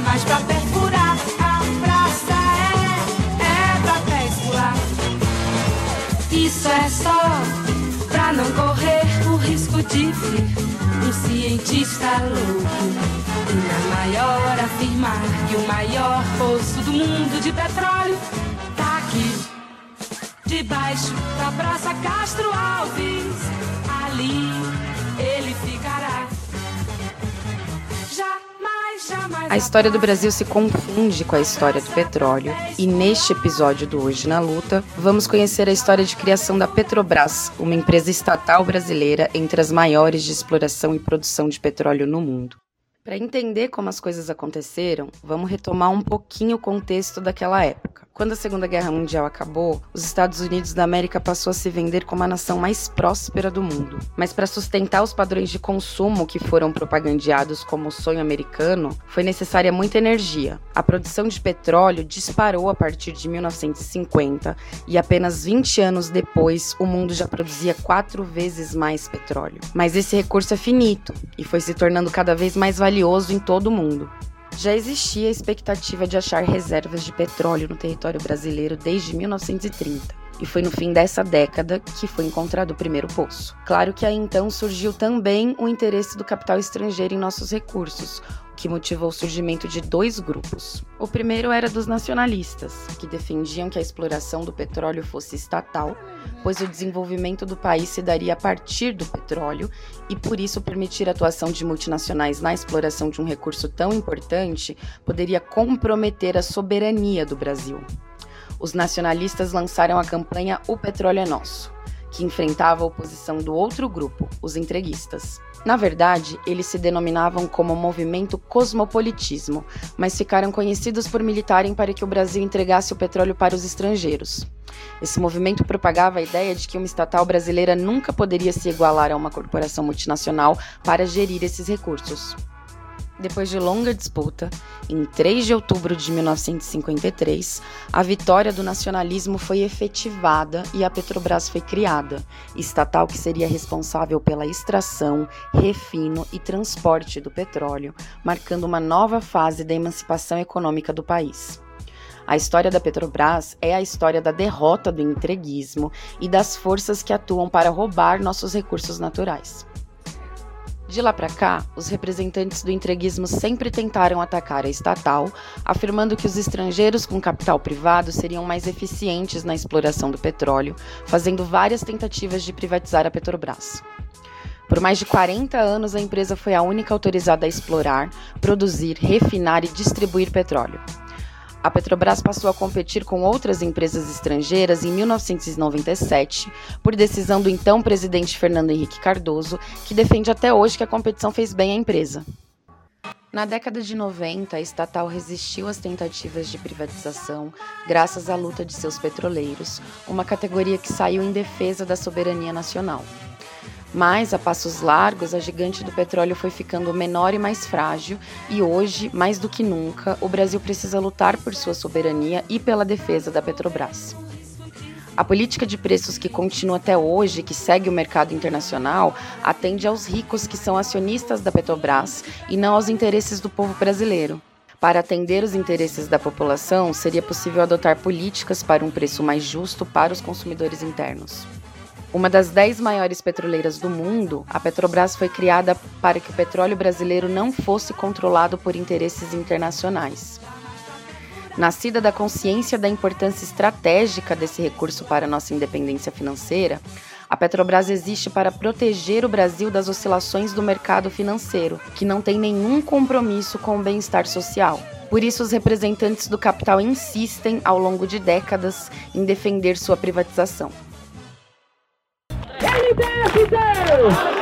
mais pra perfurar. A praça é, é pra pescar. Isso é só pra não correr o risco de vir um cientista louco. E na maior afirmar que o maior poço do mundo de petróleo tá aqui. Debaixo da Praça Castro Alves, ali A história do Brasil se confunde com a história do petróleo, e neste episódio do Hoje na Luta, vamos conhecer a história de criação da Petrobras, uma empresa estatal brasileira entre as maiores de exploração e produção de petróleo no mundo. Para entender como as coisas aconteceram, vamos retomar um pouquinho o contexto daquela época. Quando a Segunda Guerra Mundial acabou, os Estados Unidos da América passou a se vender como a nação mais próspera do mundo. Mas para sustentar os padrões de consumo que foram propagandeados como o sonho americano, foi necessária muita energia. A produção de petróleo disparou a partir de 1950 e apenas 20 anos depois o mundo já produzia quatro vezes mais petróleo. Mas esse recurso é finito e foi se tornando cada vez mais valioso em todo o mundo. Já existia a expectativa de achar reservas de petróleo no território brasileiro desde 1930. E foi no fim dessa década que foi encontrado o primeiro poço. Claro que aí então surgiu também o interesse do capital estrangeiro em nossos recursos, que motivou o surgimento de dois grupos. O primeiro era dos nacionalistas, que defendiam que a exploração do petróleo fosse estatal, pois o desenvolvimento do país se daria a partir do petróleo e por isso permitir a atuação de multinacionais na exploração de um recurso tão importante poderia comprometer a soberania do Brasil. Os nacionalistas lançaram a campanha O Petróleo é Nosso que enfrentava a oposição do outro grupo, os entreguistas. Na verdade, eles se denominavam como movimento cosmopolitismo, mas ficaram conhecidos por militarem para que o Brasil entregasse o petróleo para os estrangeiros. Esse movimento propagava a ideia de que uma estatal brasileira nunca poderia se igualar a uma corporação multinacional para gerir esses recursos. Depois de longa disputa, em 3 de outubro de 1953, a vitória do nacionalismo foi efetivada e a Petrobras foi criada, estatal que seria responsável pela extração, refino e transporte do petróleo, marcando uma nova fase da emancipação econômica do país. A história da Petrobras é a história da derrota do entreguismo e das forças que atuam para roubar nossos recursos naturais. De lá para cá, os representantes do entreguismo sempre tentaram atacar a estatal, afirmando que os estrangeiros com capital privado seriam mais eficientes na exploração do petróleo, fazendo várias tentativas de privatizar a Petrobras. Por mais de 40 anos, a empresa foi a única autorizada a explorar, produzir, refinar e distribuir petróleo. A Petrobras passou a competir com outras empresas estrangeiras em 1997, por decisão do então presidente Fernando Henrique Cardoso, que defende até hoje que a competição fez bem à empresa. Na década de 90, a estatal resistiu às tentativas de privatização graças à luta de seus petroleiros, uma categoria que saiu em defesa da soberania nacional. Mas, a passos largos, a gigante do petróleo foi ficando menor e mais frágil, e hoje, mais do que nunca, o Brasil precisa lutar por sua soberania e pela defesa da Petrobras. A política de preços que continua até hoje, que segue o mercado internacional, atende aos ricos que são acionistas da Petrobras e não aos interesses do povo brasileiro. Para atender os interesses da população, seria possível adotar políticas para um preço mais justo para os consumidores internos. Uma das dez maiores petroleiras do mundo, a Petrobras foi criada para que o petróleo brasileiro não fosse controlado por interesses internacionais. Nascida da consciência da importância estratégica desse recurso para nossa independência financeira, a Petrobras existe para proteger o Brasil das oscilações do mercado financeiro, que não tem nenhum compromisso com o bem-estar social. Por isso, os representantes do capital insistem, ao longo de décadas, em defender sua privatização. Yes!